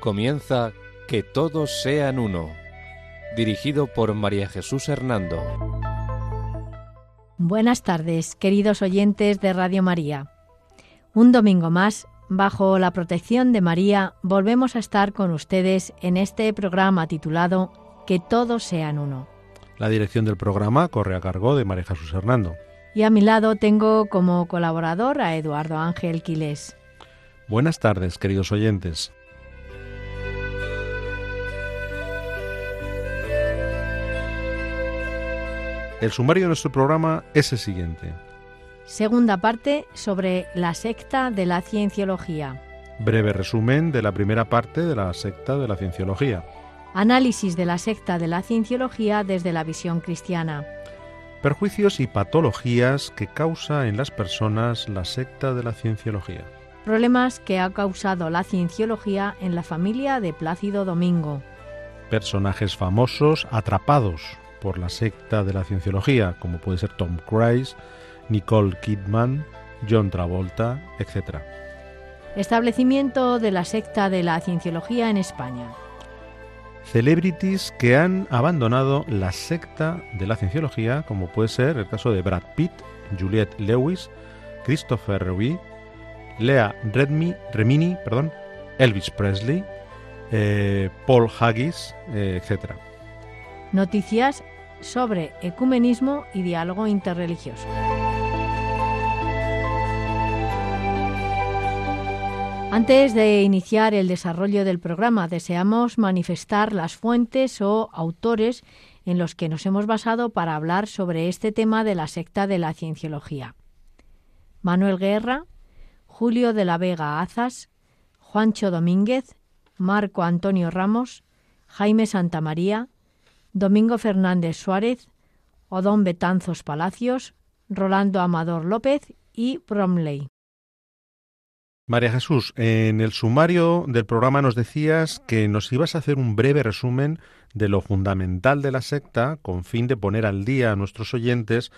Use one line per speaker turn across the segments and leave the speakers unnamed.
Comienza Que todos sean uno, dirigido por María Jesús Hernando.
Buenas tardes, queridos oyentes de Radio María. Un domingo más, bajo la protección de María, volvemos a estar con ustedes en este programa titulado Que todos sean uno.
La dirección del programa corre a cargo de María Jesús Hernando.
Y a mi lado tengo como colaborador a Eduardo Ángel Quilés.
Buenas tardes, queridos oyentes. El sumario de nuestro programa es el siguiente.
Segunda parte sobre la secta de la cienciología.
Breve resumen de la primera parte de la secta de la cienciología.
Análisis de la secta de la cienciología desde la visión cristiana.
Perjuicios y patologías que causa en las personas la secta de la cienciología.
Problemas que ha causado la cienciología en la familia de Plácido Domingo.
Personajes famosos atrapados por la secta de la cienciología, como puede ser Tom Cruise, Nicole Kidman, John Travolta, etc.
Establecimiento de la secta de la cienciología en España.
Celebrities que han abandonado la secta de la cienciología, como puede ser el caso de Brad Pitt, Juliette Lewis, Christopher Reeve, Lea Redmi, Remini, perdón, Elvis Presley, eh, Paul Haggis, eh, etc.
Noticias sobre ecumenismo y diálogo interreligioso. Antes de iniciar el desarrollo del programa, deseamos manifestar las fuentes o autores en los que nos hemos basado para hablar sobre este tema de la secta de la cienciología. Manuel Guerra, Julio de la Vega Azas, Juancho Domínguez, Marco Antonio Ramos, Jaime Santamaría, Domingo Fernández Suárez, Odón Betanzos Palacios, Rolando Amador López y Bromley.
María Jesús, en el sumario del programa nos decías que nos ibas a hacer un breve resumen de lo fundamental de la secta con fin de poner al día a nuestros oyentes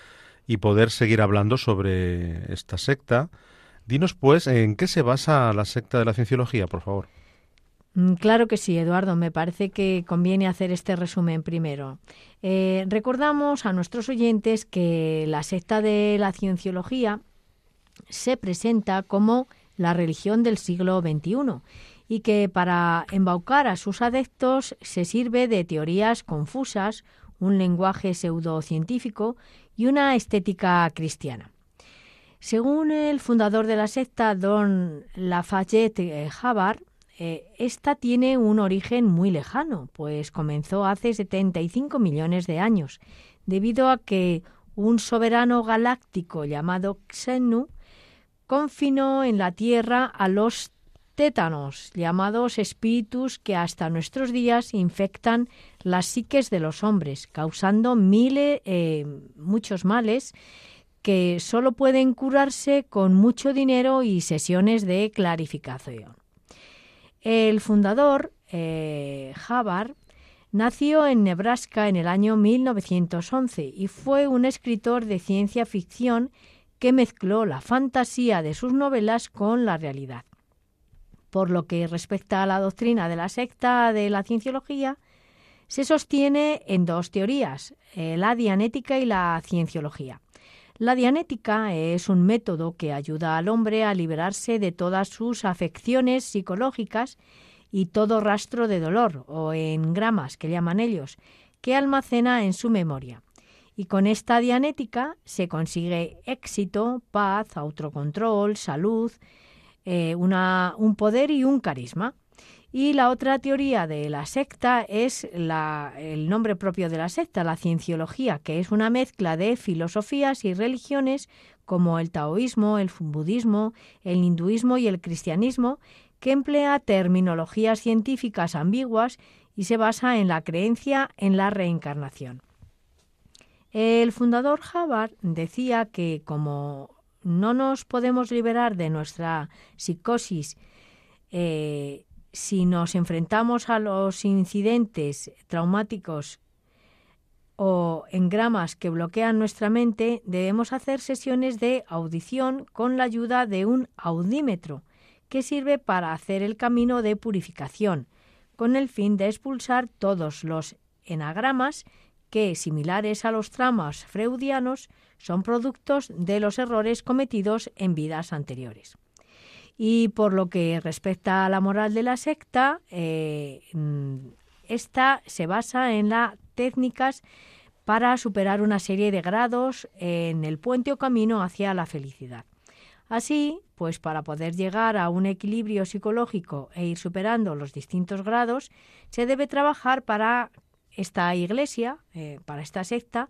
y poder seguir hablando sobre esta secta. Dinos, pues, en qué se basa la secta de la cienciología, por favor.
Mm, claro que sí, Eduardo. Me parece que conviene hacer este resumen primero. Eh, recordamos a nuestros oyentes que la secta de la cienciología se presenta como la religión del siglo XXI y que para embaucar a sus adeptos se sirve de teorías confusas, un lenguaje pseudocientífico y una estética cristiana. Según el fundador de la secta, don Lafayette Havard, eh, esta tiene un origen muy lejano, pues comenzó hace 75 millones de años, debido a que un soberano galáctico llamado Xenu confinó en la tierra a los tétanos, llamados espíritus que hasta nuestros días infectan las psiques de los hombres, causando miles, eh, muchos males que solo pueden curarse con mucho dinero y sesiones de clarificación. El fundador, eh, nació en Nebraska en el año 1911 y fue un escritor de ciencia ficción que mezcló la fantasía de sus novelas con la realidad. Por lo que respecta a la doctrina de la secta de la cienciología, se sostiene en dos teorías, eh, la dianética y la cienciología. La dianética es un método que ayuda al hombre a liberarse de todas sus afecciones psicológicas y todo rastro de dolor, o en gramas que llaman ellos, que almacena en su memoria y con esta dianética se consigue éxito, paz, autocontrol, salud, eh, un poder y un carisma. Y la otra teoría de la secta es el nombre propio de la secta, la cienciología, que es una mezcla de filosofías y religiones como el taoísmo, el budismo, el hinduismo y el cristianismo, que emplea terminologías científicas ambiguas y se basa en la creencia en la reencarnación. El fundador Havard decía que como no nos podemos liberar de nuestra psicosis eh, si nos enfrentamos a los incidentes traumáticos o engramas que bloquean nuestra mente, debemos hacer sesiones de audición con la ayuda de un audímetro que sirve para hacer el camino de purificación, con el fin de expulsar todos los enagramas que, similares a los tramas freudianos, son productos de los errores cometidos en vidas anteriores. Y por lo que respecta a la moral de la secta, eh, mm, esta se basa en las técnicas para superar una serie de grados en el puente o camino hacia la felicidad. Así, pues para poder llegar a un equilibrio psicológico e ir superando los distintos grados, se debe trabajar para esta iglesia, eh, para esta secta,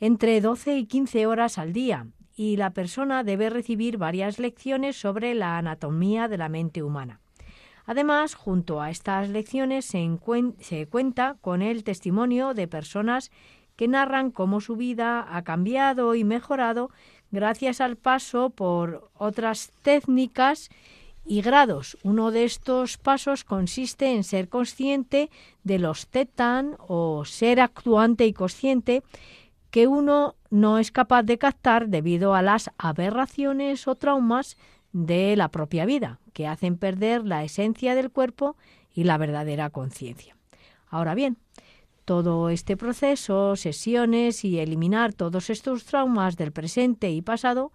entre 12 y 15 horas al día, y la persona debe recibir varias lecciones sobre la anatomía de la mente humana. Además, junto a estas lecciones se, cuenta con el testimonio de personas que narran cómo su vida ha cambiado y mejorado gracias al paso por otras técnicas y grados. Uno de estos pasos consiste en ser consciente de los tetan o ser actuante y consciente que uno no es capaz de captar debido a las aberraciones o traumas de la propia vida, que hacen perder la esencia del cuerpo y la verdadera conciencia. Ahora bien, todo este proceso, sesiones y eliminar todos estos traumas del presente y pasado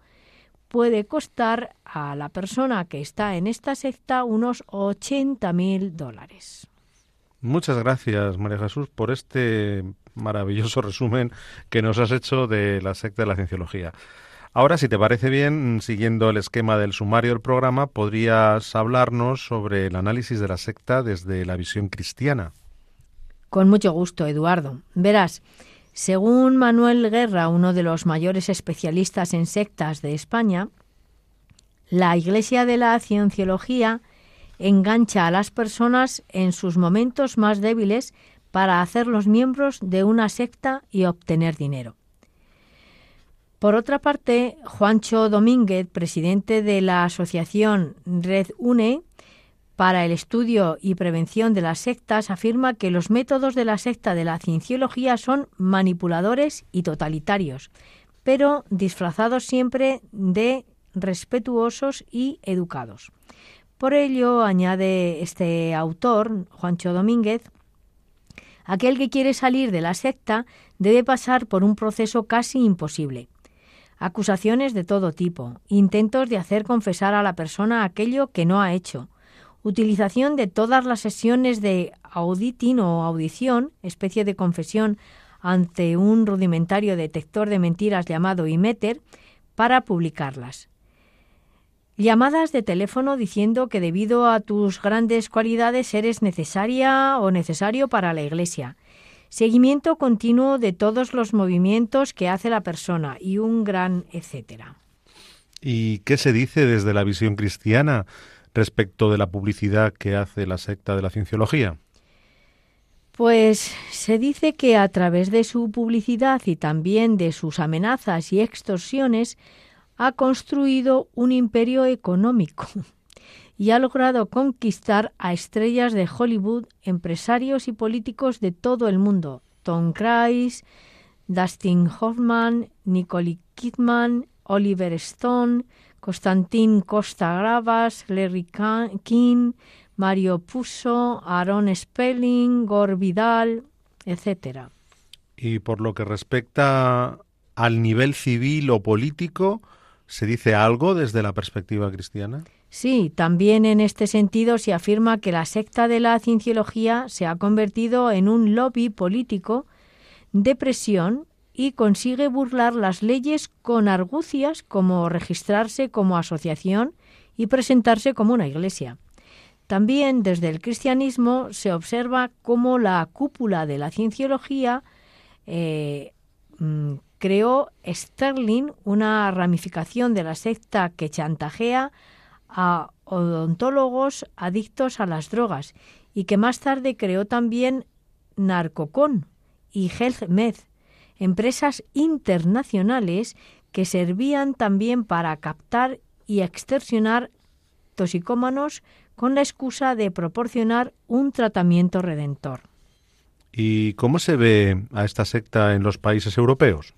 puede costar a la persona que está en esta secta unos 80 mil dólares.
Muchas gracias, María Jesús, por este maravilloso resumen que nos has hecho de la secta de la cienciología. Ahora, si te parece bien, siguiendo el esquema del sumario del programa, podrías hablarnos sobre el análisis de la secta desde la visión cristiana.
Con mucho gusto, Eduardo. Verás, según Manuel Guerra, uno de los mayores especialistas en sectas de España, la Iglesia de la Cienciología engancha a las personas en sus momentos más débiles para hacerlos miembros de una secta y obtener dinero. Por otra parte, Juancho Domínguez, presidente de la asociación Red UNE para el estudio y prevención de las sectas, afirma que los métodos de la secta de la cienciología son manipuladores y totalitarios, pero disfrazados siempre de respetuosos y educados. Por ello, añade este autor, Juancho Domínguez, Aquel que quiere salir de la secta debe pasar por un proceso casi imposible. Acusaciones de todo tipo, intentos de hacer confesar a la persona aquello que no ha hecho, utilización de todas las sesiones de auditing o audición, especie de confesión ante un rudimentario detector de mentiras llamado Imeter, para publicarlas llamadas de teléfono diciendo que debido a tus grandes cualidades eres necesaria o necesario para la Iglesia. Seguimiento continuo de todos los movimientos que hace la persona y un gran etcétera.
¿Y qué se dice desde la visión cristiana respecto de la publicidad que hace la secta de la cienciología?
Pues se dice que a través de su publicidad y también de sus amenazas y extorsiones ha construido un imperio económico y ha logrado conquistar a estrellas de Hollywood, empresarios y políticos de todo el mundo. Tom Cruise, Dustin Hoffman, Nicole Kidman, Oliver Stone, Constantin Costa Gravas, Larry King, Mario Puzo, Aaron Spelling, Gore Vidal, etc.
Y por lo que respecta al nivel civil o político, ¿Se dice algo desde la perspectiva cristiana?
Sí, también en este sentido se afirma que la secta de la cienciología se ha convertido en un lobby político de presión y consigue burlar las leyes con argucias como registrarse como asociación y presentarse como una iglesia. También desde el cristianismo se observa cómo la cúpula de la cienciología eh, mm, creó Sterling una ramificación de la secta que chantajea a odontólogos adictos a las drogas y que más tarde creó también Narcocon y HealthMed, empresas internacionales que servían también para captar y extorsionar toxicómanos con la excusa de proporcionar un tratamiento redentor.
¿Y cómo se ve a esta secta en los países europeos?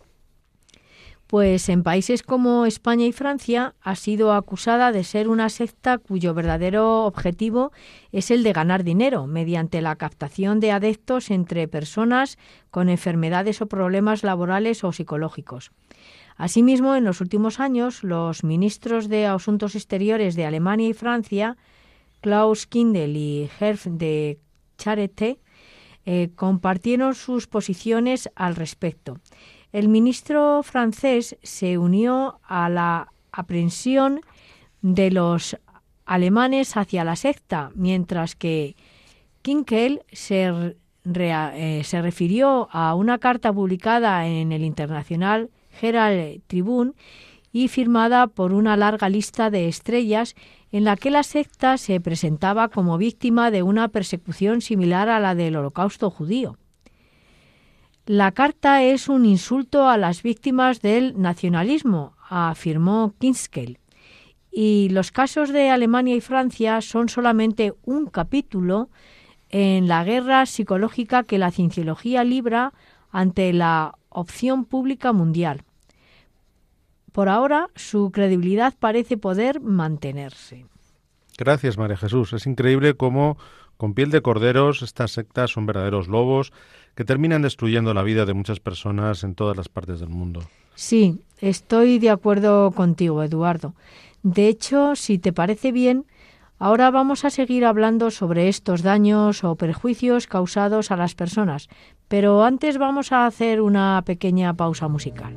Pues en países como España y Francia ha sido acusada de ser una secta cuyo verdadero objetivo es el de ganar dinero mediante la captación de adeptos entre personas con enfermedades o problemas laborales o psicológicos. Asimismo, en los últimos años, los ministros de Asuntos Exteriores de Alemania y Francia, Klaus Kindel y Herf de Charité, eh, compartieron sus posiciones al respecto. El ministro francés se unió a la aprensión de los alemanes hacia la secta, mientras que Kinkel se, eh, se refirió a una carta publicada en el Internacional Herald Tribune y firmada por una larga lista de estrellas en la que la secta se presentaba como víctima de una persecución similar a la del holocausto judío. La carta es un insulto a las víctimas del nacionalismo, afirmó Kinskel, y los casos de Alemania y Francia son solamente un capítulo en la guerra psicológica que la cienciología libra ante la opción pública mundial. Por ahora, su credibilidad parece poder mantenerse.
Gracias, María Jesús. Es increíble cómo, con piel de corderos, estas sectas son verdaderos lobos que terminan destruyendo la vida de muchas personas en todas las partes del mundo.
Sí, estoy de acuerdo contigo, Eduardo. De hecho, si te parece bien, ahora vamos a seguir hablando sobre estos daños o perjuicios causados a las personas, pero antes vamos a hacer una pequeña pausa musical.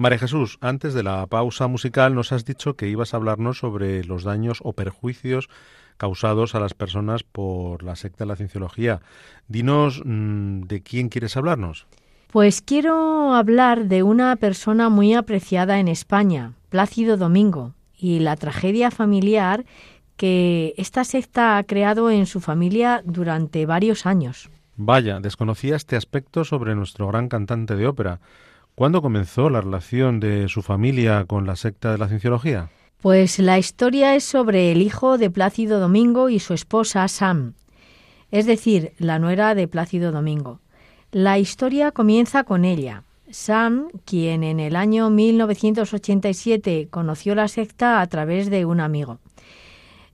María Jesús, antes de la pausa musical nos has dicho que ibas a hablarnos sobre los daños o perjuicios causados a las personas por la secta de la cienciología. Dinos mm, de quién quieres hablarnos.
Pues quiero hablar de una persona muy apreciada en España, Plácido Domingo, y la tragedia familiar que esta secta ha creado en su familia durante varios años.
Vaya, desconocía este aspecto sobre nuestro gran cantante de ópera. ¿Cuándo comenzó la relación de su familia con la secta de la cienciología?
Pues la historia es sobre el hijo de Plácido Domingo y su esposa Sam, es decir, la nuera de Plácido Domingo. La historia comienza con ella. Sam, quien en el año 1987 conoció la secta a través de un amigo.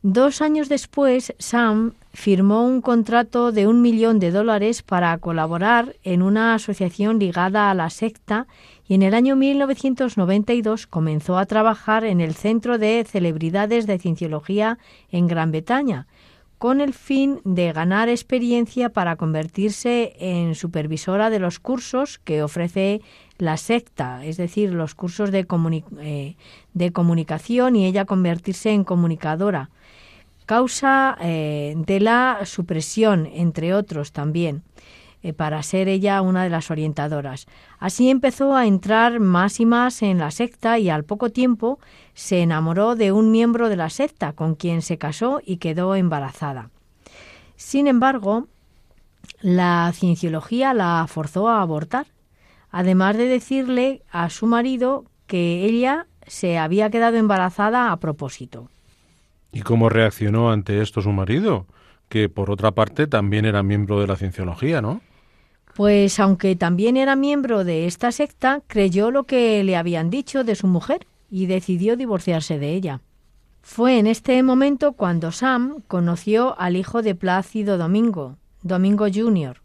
Dos años después, Sam firmó un contrato de un millón de dólares para colaborar en una asociación ligada a la secta y en el año 1992 comenzó a trabajar en el Centro de Celebridades de Cienciología en Gran Bretaña, con el fin de ganar experiencia para convertirse en supervisora de los cursos que ofrece la secta, es decir, los cursos de, eh, de comunicación y ella convertirse en comunicadora causa eh, de la supresión, entre otros también, eh, para ser ella una de las orientadoras. Así empezó a entrar más y más en la secta y al poco tiempo se enamoró de un miembro de la secta con quien se casó y quedó embarazada. Sin embargo, la cienciología la forzó a abortar, además de decirle a su marido que ella se había quedado embarazada a propósito.
¿Y cómo reaccionó ante esto su marido? Que por otra parte también era miembro de la cienciología, ¿no?
Pues aunque también era miembro de esta secta, creyó lo que le habían dicho de su mujer y decidió divorciarse de ella. Fue en este momento cuando Sam conoció al hijo de Plácido Domingo, Domingo Jr.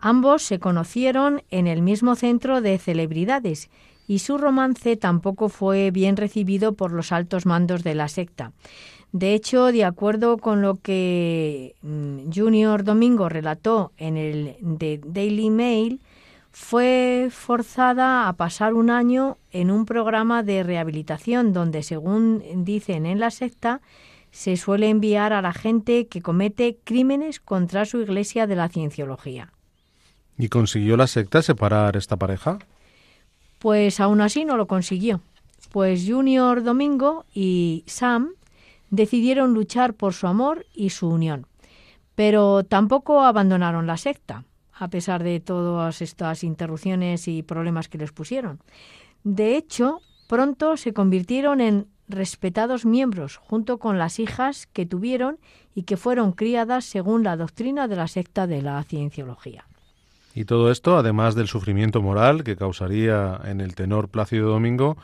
Ambos se conocieron en el mismo centro de celebridades y su romance tampoco fue bien recibido por los altos mandos de la secta. De hecho, de acuerdo con lo que mm, Junior Domingo relató en el The Daily Mail, fue forzada a pasar un año en un programa de rehabilitación donde, según dicen en la secta, se suele enviar a la gente que comete crímenes contra su iglesia de la cienciología.
¿Y consiguió la secta separar esta pareja?
Pues aún así no lo consiguió, pues Junior Domingo y Sam decidieron luchar por su amor y su unión, pero tampoco abandonaron la secta, a pesar de todas estas interrupciones y problemas que les pusieron. De hecho, pronto se convirtieron en respetados miembros, junto con las hijas que tuvieron y que fueron criadas según la doctrina de la secta de la cienciología.
Y todo esto, además del sufrimiento moral que causaría en el tenor Plácido Domingo,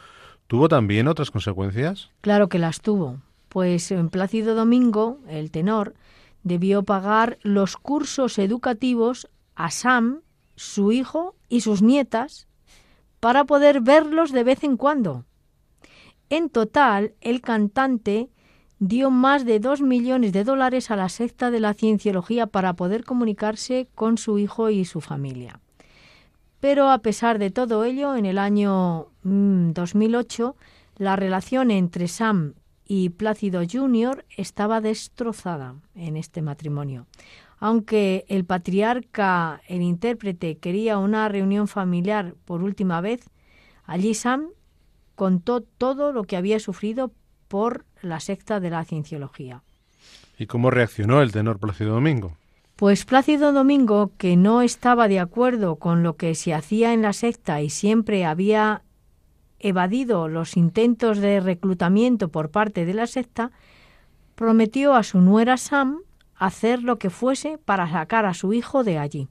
¿tuvo también otras consecuencias?
Claro que las tuvo, pues en Plácido Domingo, el tenor, debió pagar los cursos educativos a Sam, su hijo y sus nietas, para poder verlos de vez en cuando. En total, el cantante dio más de dos millones de dólares a la secta de la cienciología para poder comunicarse con su hijo y su familia. Pero a pesar de todo ello, en el año 2008, mm, la relación entre Sam y Plácido Jr. estaba destrozada en este matrimonio. Aunque el patriarca, el intérprete, quería una reunión familiar por última vez, allí Sam contó todo lo que había sufrido por la secta de la cienciología.
¿Y cómo reaccionó el tenor Plácido Domingo?
Pues Plácido Domingo, que no estaba de acuerdo con lo que se hacía en la secta y siempre había evadido los intentos de reclutamiento por parte de la secta, prometió a su nuera Sam hacer lo que fuese para sacar a su hijo de allí.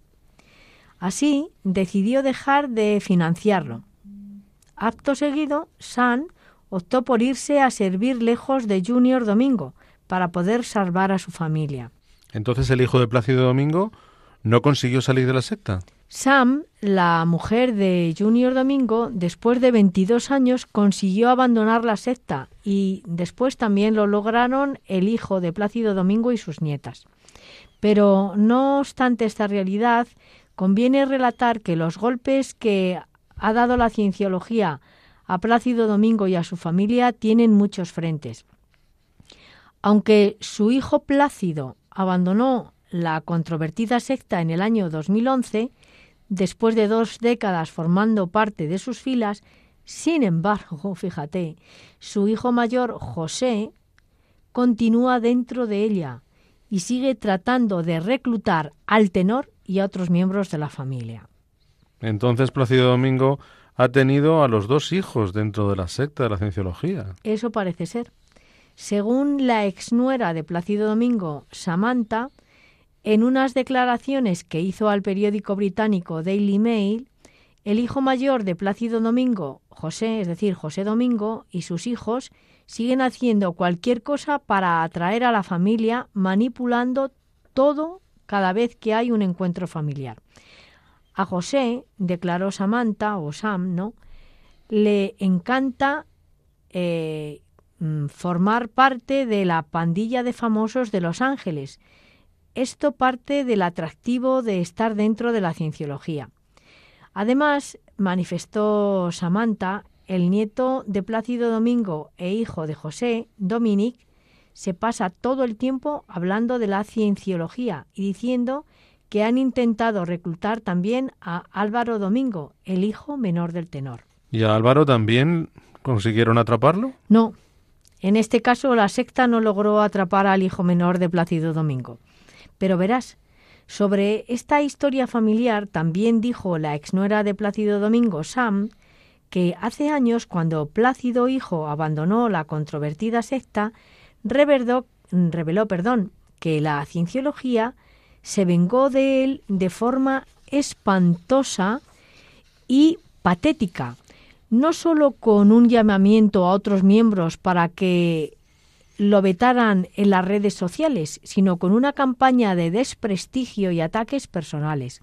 Así decidió dejar de financiarlo. Acto seguido, Sam optó por irse a servir lejos de Junior Domingo para poder salvar a su familia.
Entonces el hijo de Plácido Domingo no consiguió salir de la secta.
Sam, la mujer de Junior Domingo, después de 22 años consiguió abandonar la secta y después también lo lograron el hijo de Plácido Domingo y sus nietas. Pero no obstante esta realidad, conviene relatar que los golpes que ha dado la cienciología a Plácido Domingo y a su familia tienen muchos frentes. Aunque su hijo Plácido abandonó la controvertida secta en el año 2011, después de dos décadas formando parte de sus filas, sin embargo, fíjate, su hijo mayor José continúa dentro de ella y sigue tratando de reclutar al tenor y a otros miembros de la familia.
Entonces Plácido Domingo ha tenido a los dos hijos dentro de la secta de la cienciología.
Eso parece ser. Según la exnuera de Plácido Domingo, Samantha, en unas declaraciones que hizo al periódico británico Daily Mail, el hijo mayor de Plácido Domingo, José, es decir, José Domingo, y sus hijos siguen haciendo cualquier cosa para atraer a la familia, manipulando todo cada vez que hay un encuentro familiar. A José, declaró Samantha o Sam, ¿no? Le encanta eh, mm, formar parte de la pandilla de famosos de Los Ángeles. Esto parte del atractivo de estar dentro de la cienciología. Además, manifestó Samantha, el nieto de Plácido Domingo e hijo de José, Dominic, se pasa todo el tiempo hablando de la cienciología y diciendo que han intentado reclutar también a Álvaro Domingo, el hijo menor del tenor.
¿Y a Álvaro también consiguieron atraparlo?
No. En este caso la secta no logró atrapar al hijo menor de Plácido Domingo. Pero verás, sobre esta historia familiar también dijo la exnuera de Plácido Domingo, Sam, que hace años, cuando Plácido Hijo abandonó la controvertida secta, reveló, reveló perdón, que la cienciología se vengó de él de forma espantosa y patética, no sólo con un llamamiento a otros miembros para que lo vetaran en las redes sociales, sino con una campaña de desprestigio y ataques personales.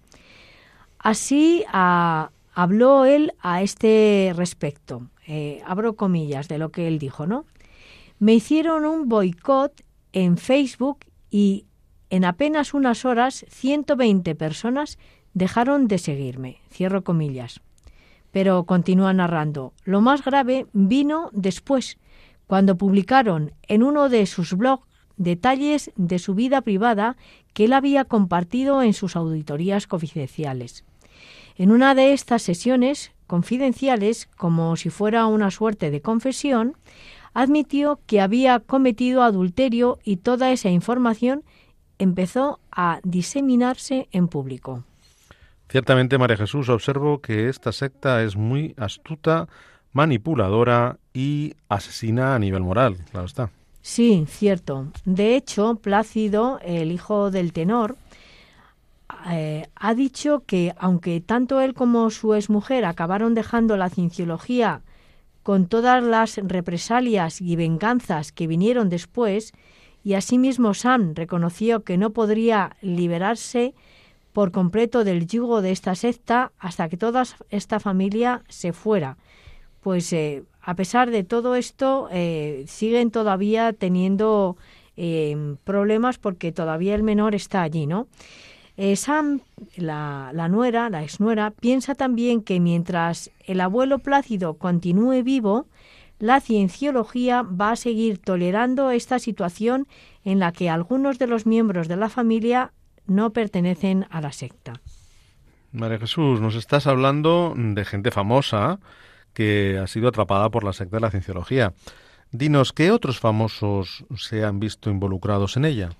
Así habló él a este respecto. Eh, abro comillas de lo que él dijo, ¿no? Me hicieron un boicot en Facebook y en apenas unas horas 120 personas dejaron de seguirme. Cierro comillas. Pero continúa narrando. Lo más grave vino después, cuando publicaron en uno de sus blogs detalles de su vida privada que él había compartido en sus auditorías confidenciales. En una de estas sesiones confidenciales, como si fuera una suerte de confesión, admitió que había cometido adulterio y toda esa información empezó a diseminarse en público.
Ciertamente, María Jesús, observo que esta secta es muy astuta, manipuladora y asesina a nivel moral, claro está.
Sí, cierto. De hecho, Plácido, el hijo del tenor, eh, ha dicho que aunque tanto él como su exmujer acabaron dejando la cienciología con todas las represalias y venganzas que vinieron después, y asimismo Sam reconoció que no podría liberarse por completo del yugo de esta secta hasta que toda esta familia se fuera. Pues eh, a pesar de todo esto, eh, siguen todavía teniendo eh, problemas porque todavía el menor está allí, ¿no? Sam, la, la nuera, la exnuera, piensa también que mientras el abuelo Plácido continúe vivo, la cienciología va a seguir tolerando esta situación en la que algunos de los miembros de la familia no pertenecen a la secta.
María Jesús, nos estás hablando de gente famosa que ha sido atrapada por la secta de la cienciología. Dinos, ¿qué otros famosos se han visto involucrados en ella?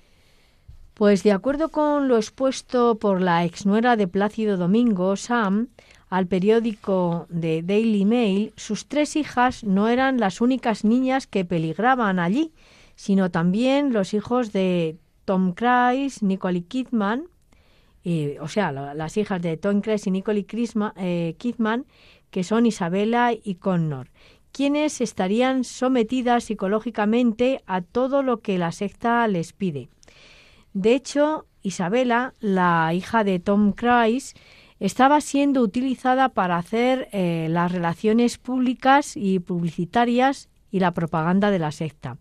Pues de acuerdo con lo expuesto por la exnuera de Plácido Domingo, Sam, al periódico de Daily Mail, sus tres hijas no eran las únicas niñas que peligraban allí, sino también los hijos de Tom Cruise, Nicole Kidman, o sea, las hijas de Tom Cruise y Nicole eh, Kidman, que son Isabella y Connor, quienes estarían sometidas psicológicamente a todo lo que la secta les pide. De hecho, Isabella, la hija de Tom Cruise, estaba siendo utilizada para hacer eh, las relaciones públicas y publicitarias y la propaganda de la secta.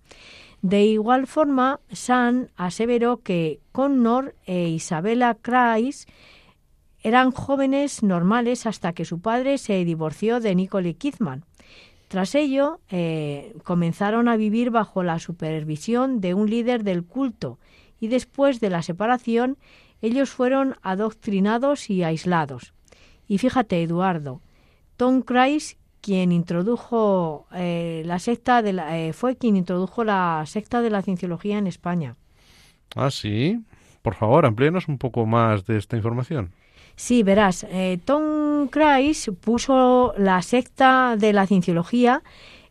De igual forma, San aseveró que Connor e Isabella Kreis eran jóvenes normales hasta que su padre se divorció de Nicole Kidman. Tras ello, eh, comenzaron a vivir bajo la supervisión de un líder del culto y después de la separación ellos fueron adoctrinados y aislados. Y fíjate, Eduardo, Tom Cruise, quien introdujo eh, la secta de la, eh, fue quien introdujo la secta de la cienciología en España.
Ah, sí. Por favor, amplíenos un poco más de esta información.
Sí, verás, eh, Tom Cruise puso la secta de la cienciología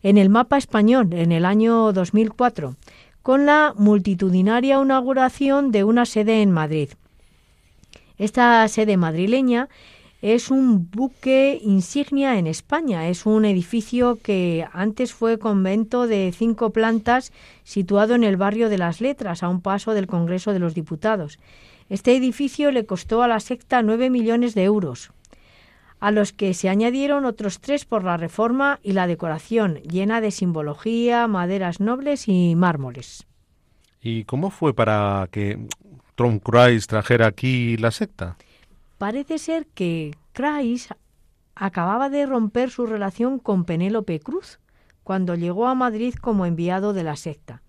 en el mapa español en el año 2004 con la multitudinaria inauguración de una sede en Madrid. Esta sede madrileña es un buque insignia en España. Es un edificio que antes fue convento de cinco plantas situado en el barrio de las Letras, a un paso del Congreso de los Diputados. Este edificio le costó a la secta nueve millones de euros, a los que se añadieron otros tres por la reforma y la decoración, llena de simbología, maderas nobles y mármoles.
¿Y cómo fue para que Tom Cruise trajera aquí la secta?
Parece ser que Cruise acababa de romper su relación con Penélope Cruz cuando llegó a Madrid como enviado de la secta.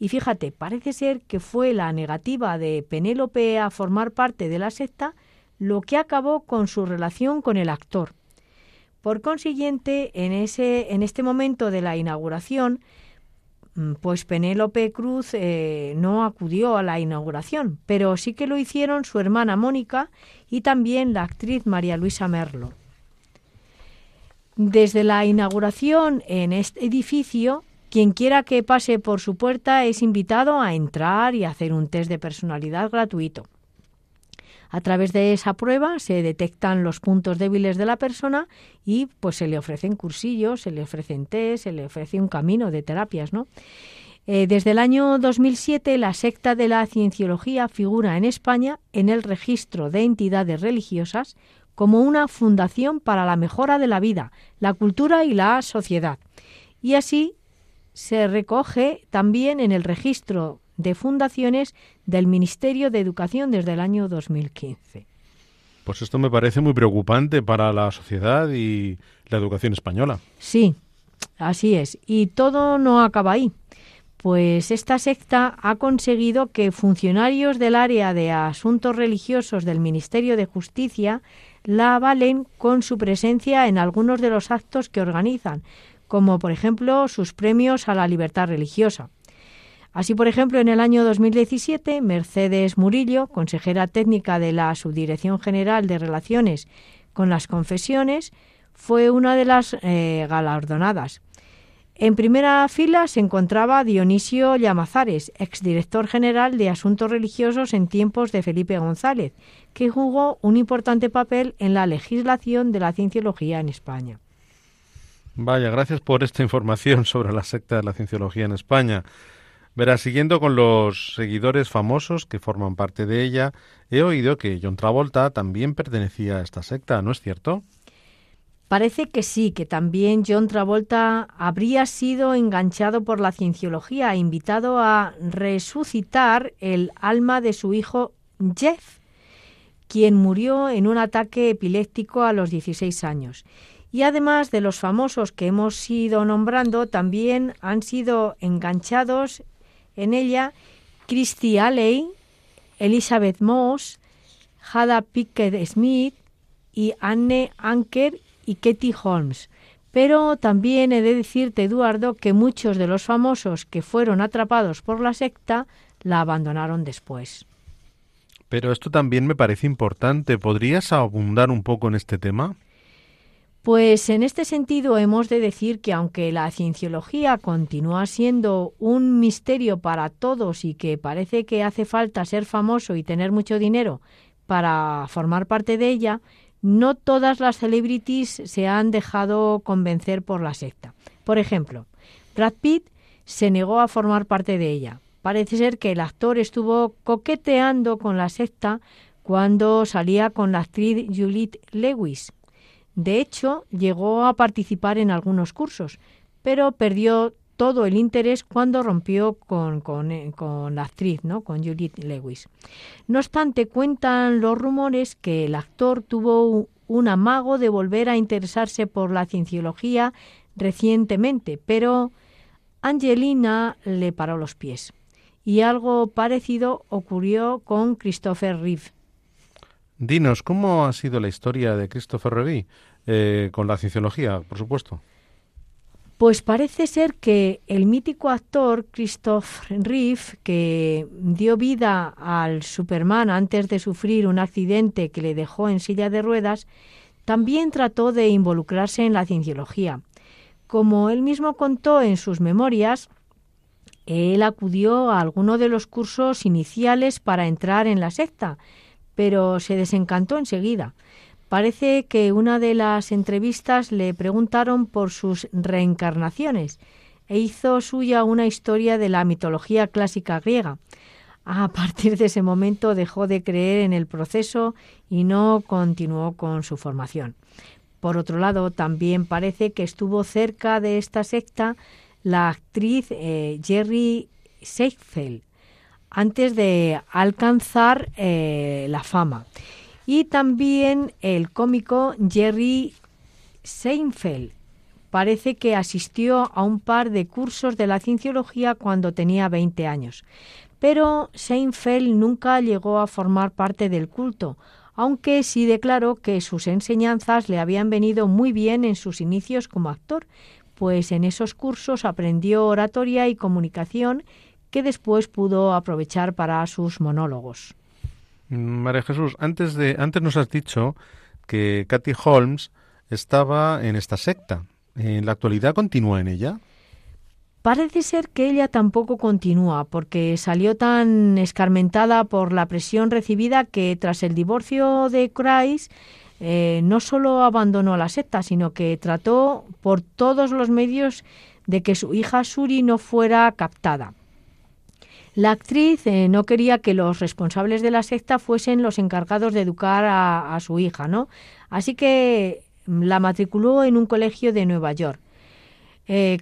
Y fíjate, parece ser que fue la negativa de Penélope a formar parte de la secta lo que acabó con su relación con el actor. Por consiguiente, en, ese, en este momento de la inauguración, Mm, pues Penélope Cruz eh, no acudió a la inauguración, pero sí que lo hicieron su hermana Mónica y también la actriz María Luisa Merlo. Desde la inauguración en este edificio, Quien quiera que pase por su puerta es invitado a entrar y hacer un test de personalidad gratuito. A través de esa prueba se detectan los puntos débiles de la persona y pues se le ofrecen cursillos, se le ofrecen test, se le ofrece un camino de terapias, ¿no? Eh, desde el año 2007, la secta de la cienciología figura en España en el registro de entidades religiosas como una fundación para la mejora de la vida, la cultura y la sociedad. Y así se recoge también en el registro de fundaciones del Ministerio de Educación desde el año 2015.
Pues esto me parece muy preocupante para la sociedad y la educación española.
Sí, así es. Y todo no acaba ahí. Pues esta secta ha conseguido que funcionarios del área de asuntos religiosos del Ministerio de Justicia la avalen con su presencia en algunos de los actos que organizan, como por ejemplo sus premios a la libertad religiosa. Así, por ejemplo, en el año 2017, Mercedes Murillo, consejera técnica de la Subdirección General de Relaciones con las Confesiones, fue una de las eh, galardonadas. En primera fila se encontraba Dionisio Llamazares, exdirector general de Asuntos Religiosos en tiempos de Felipe González, que jugó un importante papel en la legislación de la cienciología en España.
Vaya, gracias por esta información sobre la secta de la cienciología en España. Verás, siguiendo con los seguidores famosos que forman parte de ella, he oído que John Travolta también pertenecía a esta secta, ¿no es cierto?
Parece que sí, que también John Travolta habría sido enganchado por la cienciología e invitado a resucitar el alma de su hijo Jeff, quien murió en un ataque epiléptico a los 16 años. Y además de los famosos que hemos ido nombrando, también han sido enganchados en ella Christy Alley, Elizabeth Moss, Hada Pickett Smith y Anne Anker y Katie Holmes. Pero también he de decirte, Eduardo, que muchos de los famosos que fueron atrapados por la secta la abandonaron después.
Pero esto también me parece importante. ¿Podrías abundar un poco en este tema?
Pues en este sentido hemos de decir que aunque la cienciología continúa siendo un misterio para todos y que parece que hace falta ser famoso y tener mucho dinero para formar parte de ella, no todas las celebrities se han dejado convencer por la secta. Por ejemplo, Brad Pitt se negó a formar parte de ella. Parece ser que el actor estuvo coqueteando con la secta cuando salía con la actriz Juliette Lewis de hecho, llegó a participar en algunos cursos, pero perdió todo el interés cuando rompió con, con, eh, la actriz, ¿no? con Judith Lewis. No obstante, cuentan los rumores que el actor tuvo un amago de volver a interesarse por la cienciología recientemente, pero Angelina le paró los pies. Y algo parecido ocurrió con Christopher Reeve.
Dinos, ¿cómo ha sido la historia de Christopher Reeve eh, con la cienciología, por supuesto?
Pues parece ser que el mítico actor Christopher Reeve, que dio vida al Superman antes de sufrir un accidente que le dejó en silla de ruedas, también trató de involucrarse en la cienciología. Como él mismo contó en sus memorias, él acudió a alguno de los cursos iniciales para entrar en la secta, pero se desencantó enseguida. Parece que una de las entrevistas le preguntaron por sus reencarnaciones e hizo suya una historia de la mitología clásica griega. A partir de ese momento dejó de creer en el proceso y no continuó con su formación. Por otro lado, también parece que estuvo cerca de esta secta la actriz eh, Jerry Seinfeld, antes de alcanzar eh, la fama. Y también el cómico Jerry Seinfeld. Parece que asistió a un par de cursos de la cienciología cuando tenía 20 años. Pero Seinfeld nunca llegó a formar parte del culto, aunque sí declaró que sus enseñanzas le habían venido muy bien en sus inicios como actor, pues en esos cursos aprendió oratoria y comunicación que después pudo aprovechar para sus monólogos.
María Jesús, antes, de, antes nos has dicho que Katy Holmes estaba en esta secta. ¿En la actualidad continúa en ella?
Parece ser que ella tampoco continúa, porque salió tan escarmentada por la presión recibida que tras el divorcio de Christ eh, no solo abandonó la secta, sino que trató por todos los medios de que su hija Suri no fuera captada. La actriz eh, no quería que los responsables de la secta fuesen los encargados de educar a, su hija, ¿no? Así que la matriculó en un colegio de Nueva York. Eh,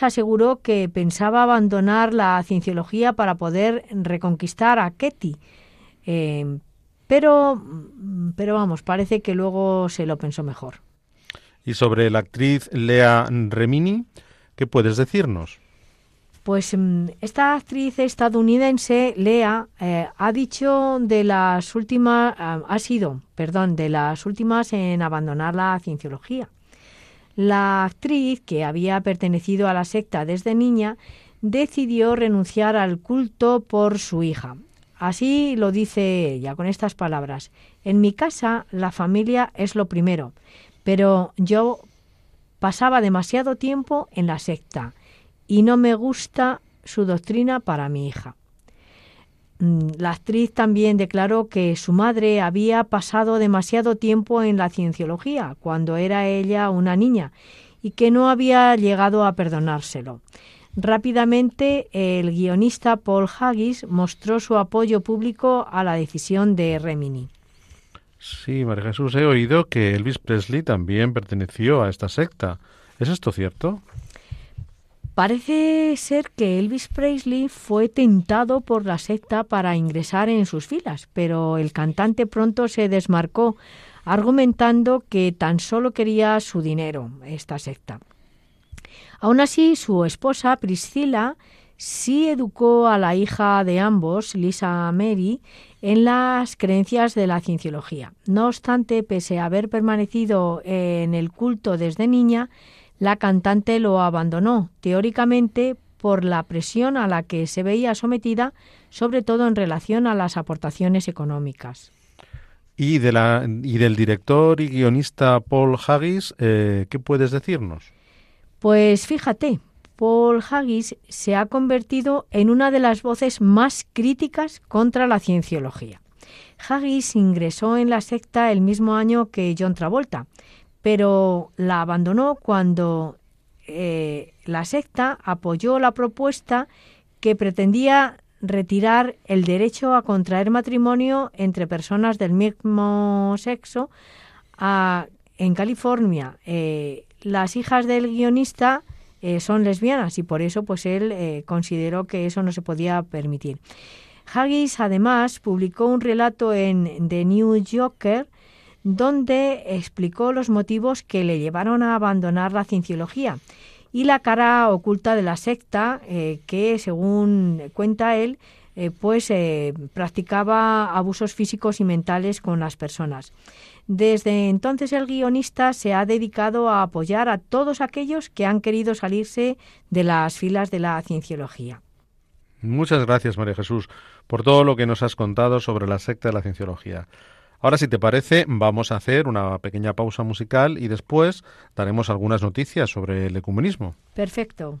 aseguró que pensaba abandonar la cienciología para poder reconquistar a Ketty, eh, pero, pero vamos, parece que luego se lo pensó mejor.
Y sobre la actriz Lea Remini, ¿qué puedes decirnos?
Pues mm, esta actriz estadounidense, Lea, eh, ha dicho de las últimas, ah, ha sido, perdón, de las últimas en abandonar la cienciología. La actriz, que había pertenecido a la secta desde niña, decidió renunciar al culto por su hija. Así lo dice ella, con estas palabras. En mi casa la familia es lo primero, pero yo pasaba demasiado tiempo en la secta y no me gusta su doctrina para mi hija. Mm, la actriz también declaró que su madre había pasado demasiado tiempo en la cienciología cuando era ella una niña y que no había llegado a perdonárselo. Rápidamente, el guionista Paul Haggis mostró su apoyo público a la decisión de Remini.
Sí, María Jesús, he oído que Elvis Presley también perteneció a esta secta. ¿Es esto cierto?
Parece ser que Elvis Presley fue tentado por la secta para ingresar en sus filas, pero el cantante pronto se desmarcó, argumentando que tan solo quería su dinero, esta secta. Aún así, su esposa, Priscila, sí educó a la hija de ambos, Lisa Mary, en las creencias de la cienciología. No obstante, pese a haber permanecido en el culto desde niña, la cantante lo abandonó, teóricamente por la presión a la que se veía sometida, sobre todo en relación a las aportaciones económicas.
¿Y, de la, y del director y guionista Paul Haggis, eh, qué puedes decirnos?
Pues fíjate, Paul Haggis se ha convertido en una de las voces más críticas contra la cienciología. Haggis ingresó en la secta el mismo año que John Travolta, pero la abandonó cuando eh, la secta apoyó la propuesta que pretendía retirar el derecho a contraer matrimonio entre personas del mismo sexo en California. Eh, las hijas del guionista eh, son lesbianas y por eso pues él consideró que eso no se podía permitir. Haggis además publicó un relato en The New Yorker donde explicó los motivos que le llevaron a abandonar la cienciología y la cara oculta de la secta eh, que, según cuenta él, eh, pues eh, practicaba abusos físicos y mentales con las personas. Desde entonces el guionista se ha dedicado a apoyar a todos aquellos que han querido salirse de las filas de la cienciología.
Muchas gracias, María Jesús, por todo lo que nos has contado sobre la secta de la cienciología. Ahora, si te parece, vamos a hacer una pequeña pausa musical y después daremos algunas noticias sobre el ecumenismo.
Perfecto.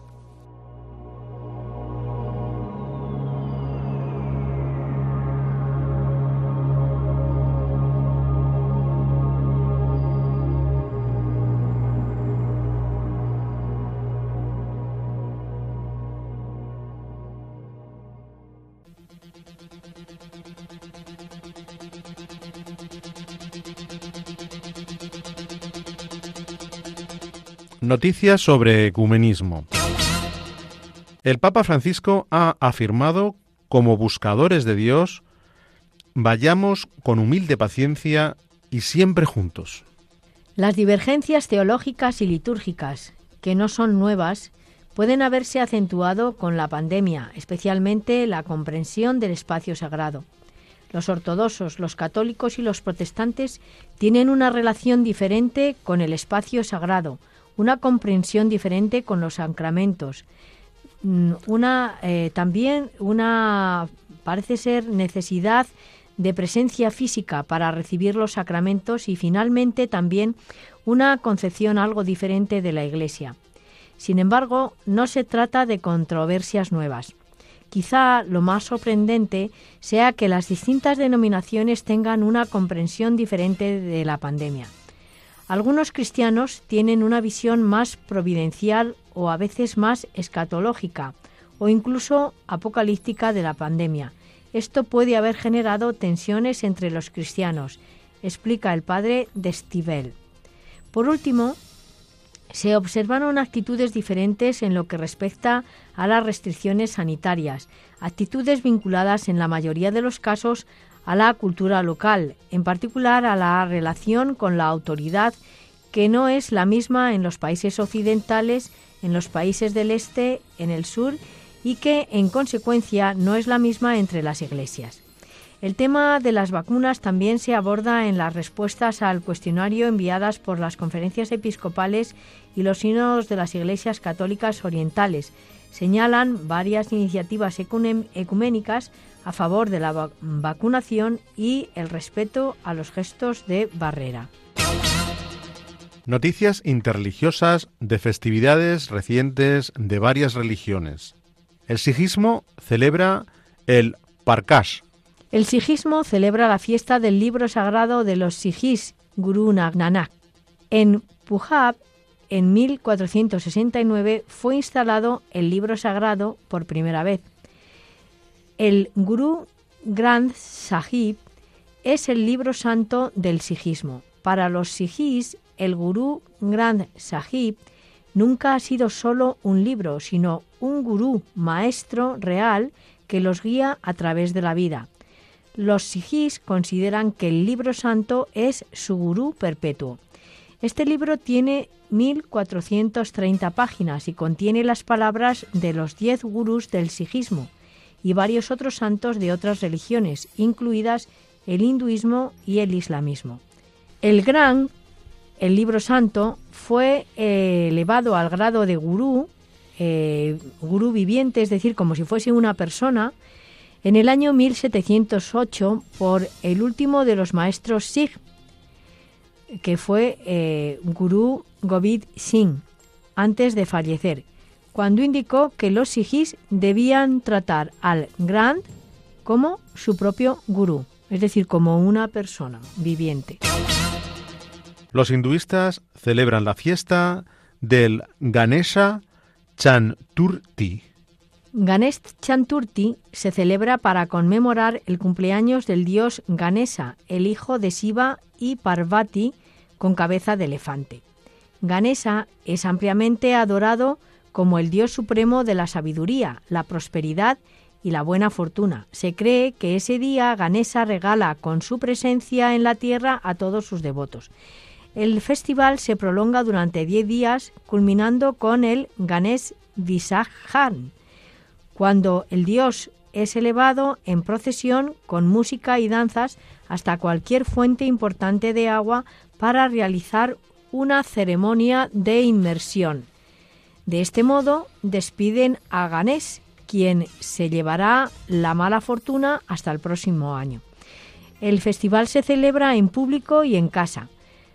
Noticias sobre ecumenismo. El Papa Francisco ha afirmado, como buscadores de Dios, vayamos con humilde paciencia y siempre juntos.
Las divergencias teológicas y litúrgicas, que no son nuevas, pueden haberse acentuado con la pandemia, especialmente la comprensión del espacio sagrado. Los ortodoxos, los católicos y los protestantes tienen una relación diferente con el espacio sagrado, una comprensión diferente con los sacramentos, mm, una eh, también una parece ser necesidad de presencia física para recibir los sacramentos y finalmente también una concepción algo diferente de la Iglesia. Sin embargo, no se trata de controversias nuevas. Quizá lo más sorprendente sea que las distintas denominaciones tengan una comprensión diferente de la pandemia. Algunos cristianos tienen una visión más providencial o a veces más escatológica o incluso apocalíptica de la pandemia. Esto puede haber generado tensiones entre los cristianos, explica el padre de Stivel. Por último, se observaron actitudes diferentes en lo que respecta a las restricciones sanitarias, actitudes vinculadas en la mayoría de los casos a la cultura local, en particular a la relación con la autoridad que no es la misma en los países occidentales, en los países del este, en el sur y que en consecuencia no es la misma entre las iglesias. El tema de las vacunas también se aborda en las respuestas al cuestionario enviadas por las conferencias episcopales y los sínodos de las iglesias católicas orientales. Señalan varias iniciativas ecuménicas a favor de la vacunación y el respeto a los gestos de barrera.
Noticias interreligiosas de festividades recientes de varias religiones. El sijismo celebra el Parkash.
El sijismo celebra la fiesta del libro sagrado de los sijis Guru Nanak. En Punjab, en 1469, fue instalado el libro sagrado por primera vez. El Guru Granth Sahib es el libro santo del sijismo. Para los sijis, el Gurú Granth Sahib nunca ha sido solo un libro, sino un gurú, maestro real, que los guía a través de la vida. Los sijis consideran que el libro santo es su gurú perpetuo. Este libro tiene 1430 páginas y contiene las palabras de los diez gurús del sijismo, y varios otros santos de otras religiones, incluidas el hinduismo y el islamismo. El Gran, el libro santo, fue eh, elevado al grado de gurú, eh, gurú viviente, es decir, como si fuese una persona, en el año 1708 por el último de los maestros Sikh, que fue eh, Gurú Gobind Singh, antes de fallecer, cuando indicó que los sijis debían tratar al Grand como su propio gurú, es decir, como una persona viviente.
Los hinduistas celebran la fiesta del Ganesha Chanturti.
Ganesh Chanturti se celebra para conmemorar el cumpleaños del dios Ganesha, el hijo de Shiva y Parvati con cabeza de elefante. Ganesha es ampliamente adorado como el Dios supremo de la sabiduría, la prosperidad y la buena fortuna. Se cree que ese día Ganesa regala con su presencia en la tierra a todos sus devotos. El festival se prolonga durante 10 días, culminando con el Ganesh Visajan, cuando el dios es elevado en procesión con música y danzas hasta cualquier fuente importante de agua para realizar una ceremonia de inmersión. De este modo despiden a Ganés, quien se llevará la mala fortuna hasta el próximo año. El festival se celebra en público y en casa.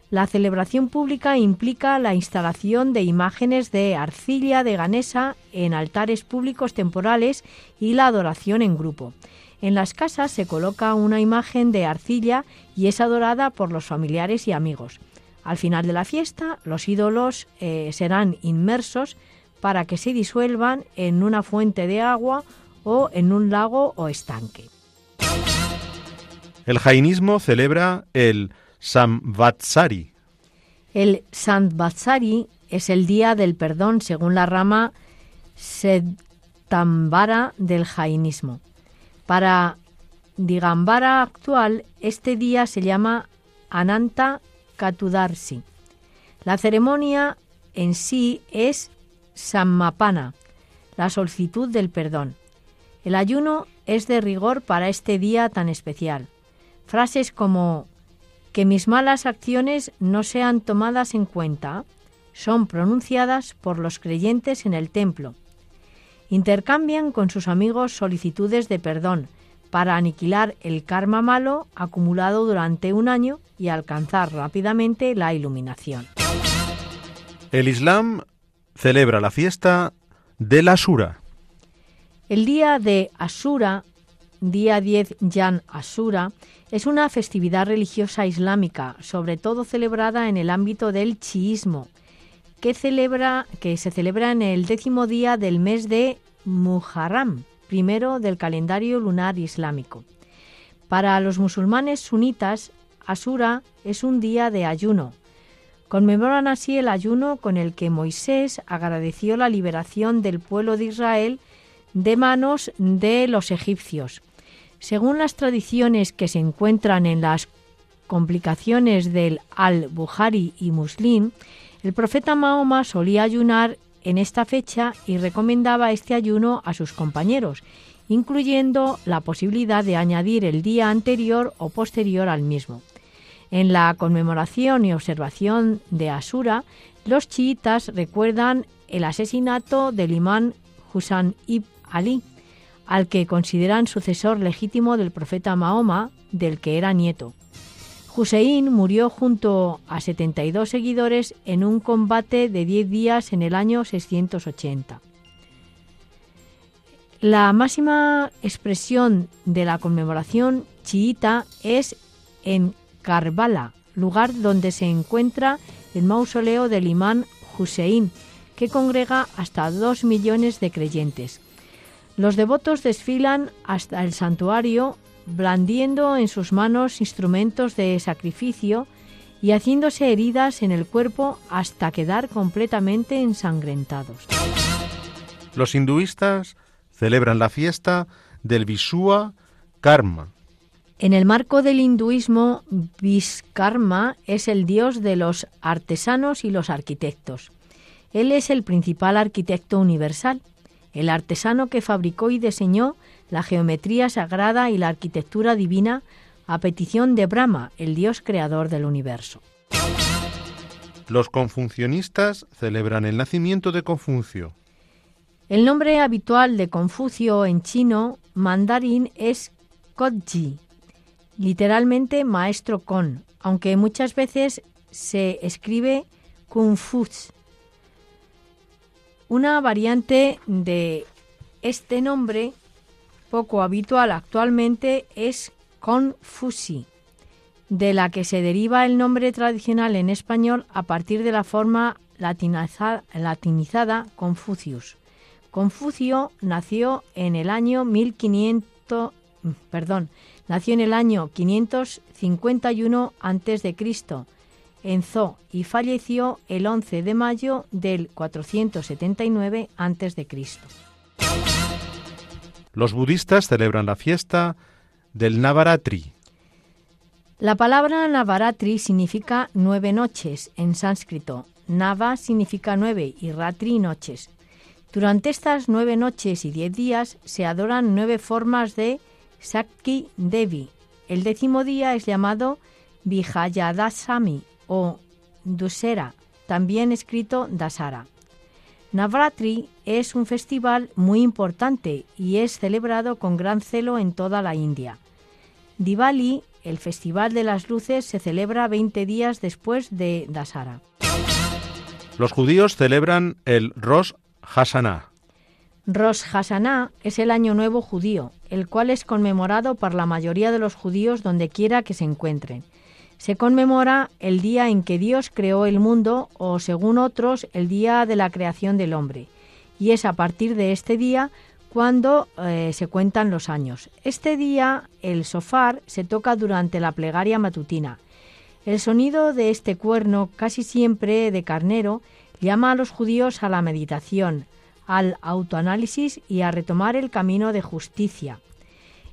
La celebración pública implica la instalación de imágenes de arcilla de Ganesa en altares públicos temporales y la adoración en grupo. En las casas se coloca una imagen de arcilla y es adorada por los familiares y amigos. Al final de la fiesta, los ídolos eh, serán inmersos para que se disuelvan en una fuente de agua o en un lago o estanque.
El jainismo celebra el Samvatsari.
El Samvatsari es el día del perdón según la rama Sedambara del jainismo. Para Digambara actual, este día se llama Ananta Katudarsi. La ceremonia en sí es Sammapana, la solicitud del perdón. El ayuno es de rigor para este día tan especial. Frases como que mis malas acciones no sean tomadas en cuenta son pronunciadas por los creyentes en el templo. Intercambian con sus amigos solicitudes de perdón para aniquilar el karma malo acumulado durante un año y alcanzar rápidamente la iluminación.
El Islam celebra la fiesta de la Asura.
El día de Asura, día 10 Yan Asura, es una festividad religiosa islámica, sobre todo celebrada en el ámbito del chiismo, que, celebra, que se celebra en el décimo día del mes de Muharram, primero del calendario lunar islámico. Para los musulmanes sunitas, Asura es un día de ayuno. Conmemoran así el ayuno con el que Moisés agradeció la liberación del pueblo de Israel de manos de los egipcios. Según las tradiciones que se encuentran en las complicaciones del Al-Bukhari y Muslim, el profeta Mahoma solía ayunar en esta fecha y recomendaba este ayuno a sus compañeros, incluyendo la posibilidad de añadir el día anterior o posterior al mismo. En la conmemoración y observación de Asura, los chiitas recuerdan el asesinato del imán Husan ibn Ali, al que consideran sucesor legítimo del profeta Mahoma, del que era nieto. Hussein murió junto a 72 seguidores en un combate de 10 días en el año 680. La máxima expresión de la conmemoración chiita es en Karbala, lugar donde se encuentra el mausoleo del imán Hussein, que congrega hasta dos millones de creyentes. Los devotos desfilan hasta el santuario blandiendo en sus manos instrumentos de sacrificio y haciéndose heridas en el cuerpo hasta quedar completamente ensangrentados.
Los hinduistas celebran la fiesta del Visua Karma.
En el marco del hinduismo, Viskarma es el dios de los artesanos y los arquitectos. Él es el principal arquitecto universal el artesano que fabricó y diseñó la geometría sagrada y la arquitectura divina a petición de Brahma, el dios creador del universo.
Los confucionistas celebran el nacimiento de Confucio.
El nombre habitual de Confucio en chino mandarín es Kodji, literalmente maestro con, aunque muchas veces se escribe Confucio. Una variante de este nombre, poco habitual actualmente, es Confusi, de la que se deriva el nombre tradicional en español a partir de la forma latinizada Confucius. Confucio nació en el año 1500, perdón, nació en el año 551 a.C en Zo y falleció el 11 de mayo del 479 a.C.
Los budistas celebran la fiesta del Navaratri.
La palabra Navaratri significa nueve noches en sánscrito. Nava significa nueve y Ratri noches. Durante estas nueve noches y diez días se adoran nueve formas de Sakki Devi. El décimo día es llamado Vijayadasami o Dusera, también escrito Dasara. Navratri es un festival muy importante y es celebrado con gran celo en toda la India. Diwali, el Festival de las Luces, se celebra 20 días después de Dasara.
Los judíos celebran el Rosh Hashanah.
Rosh Hashanah es el año nuevo judío, el cual es conmemorado por la mayoría de los judíos donde quiera que se encuentren. Se conmemora el día en que Dios creó el mundo o, según otros, el día de la creación del hombre. Y es a partir de este día cuando eh, se cuentan los años. Este día el sofar se toca durante la plegaria matutina. El sonido de este cuerno, casi siempre de carnero, llama a los judíos a la meditación, al autoanálisis y a retomar el camino de justicia.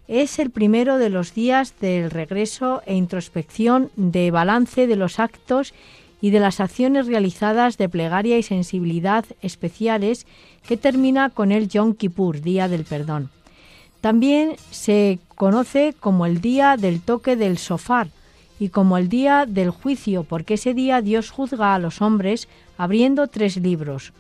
Es el primero de los días del regreso e introspección de balance de los actos y de las acciones realizadas de plegaria y sensibilidad especiales que termina con el Yom Kippur, Día del Perdón. También se conoce como el Día del Toque del Sofar y como el Día del Juicio, porque ese día Dios juzga a los hombres abriendo tres libros.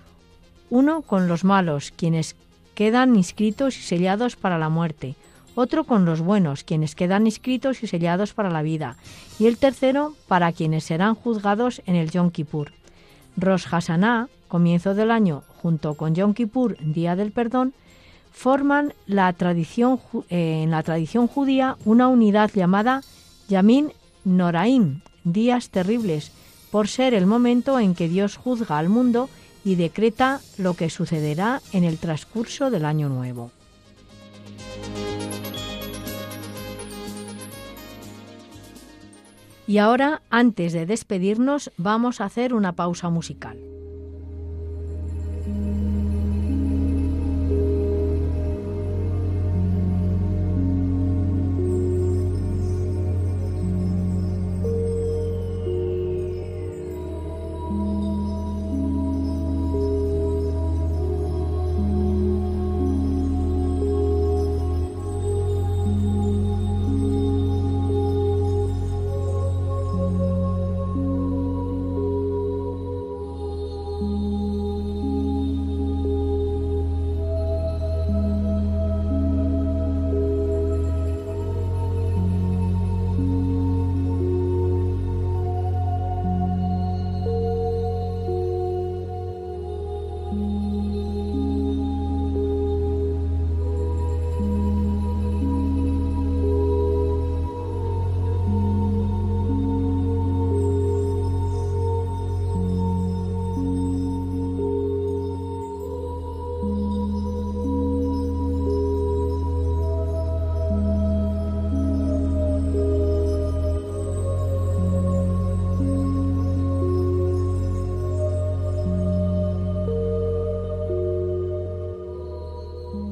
Uno con los malos, quienes quedan inscritos y sellados para la muerte otro con los buenos, quienes quedan inscritos y sellados para la vida, y el tercero para quienes serán juzgados en el Yom Kippur. Rosh Hashanah, comienzo del año, junto con Yom Kippur, Día del Perdón, forman la tradición, eh, en la tradición judía una unidad llamada Yamin Noraim, días terribles, por ser el momento en que Dios juzga al mundo y decreta lo que sucederá en el transcurso del año nuevo. Y ahora, antes de despedirnos, vamos a hacer una pausa musical.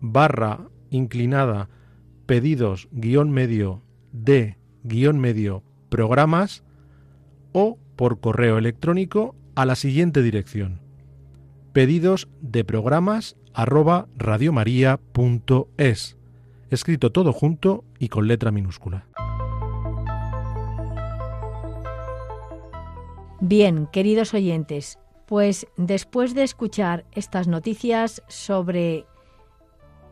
barra inclinada pedidos guion medio de guion medio programas o por correo electrónico a la siguiente dirección pedidos de programas arroba radiomaria.es escrito todo junto y con letra minúscula.
Bien, queridos oyentes, pues después de escuchar estas noticias sobre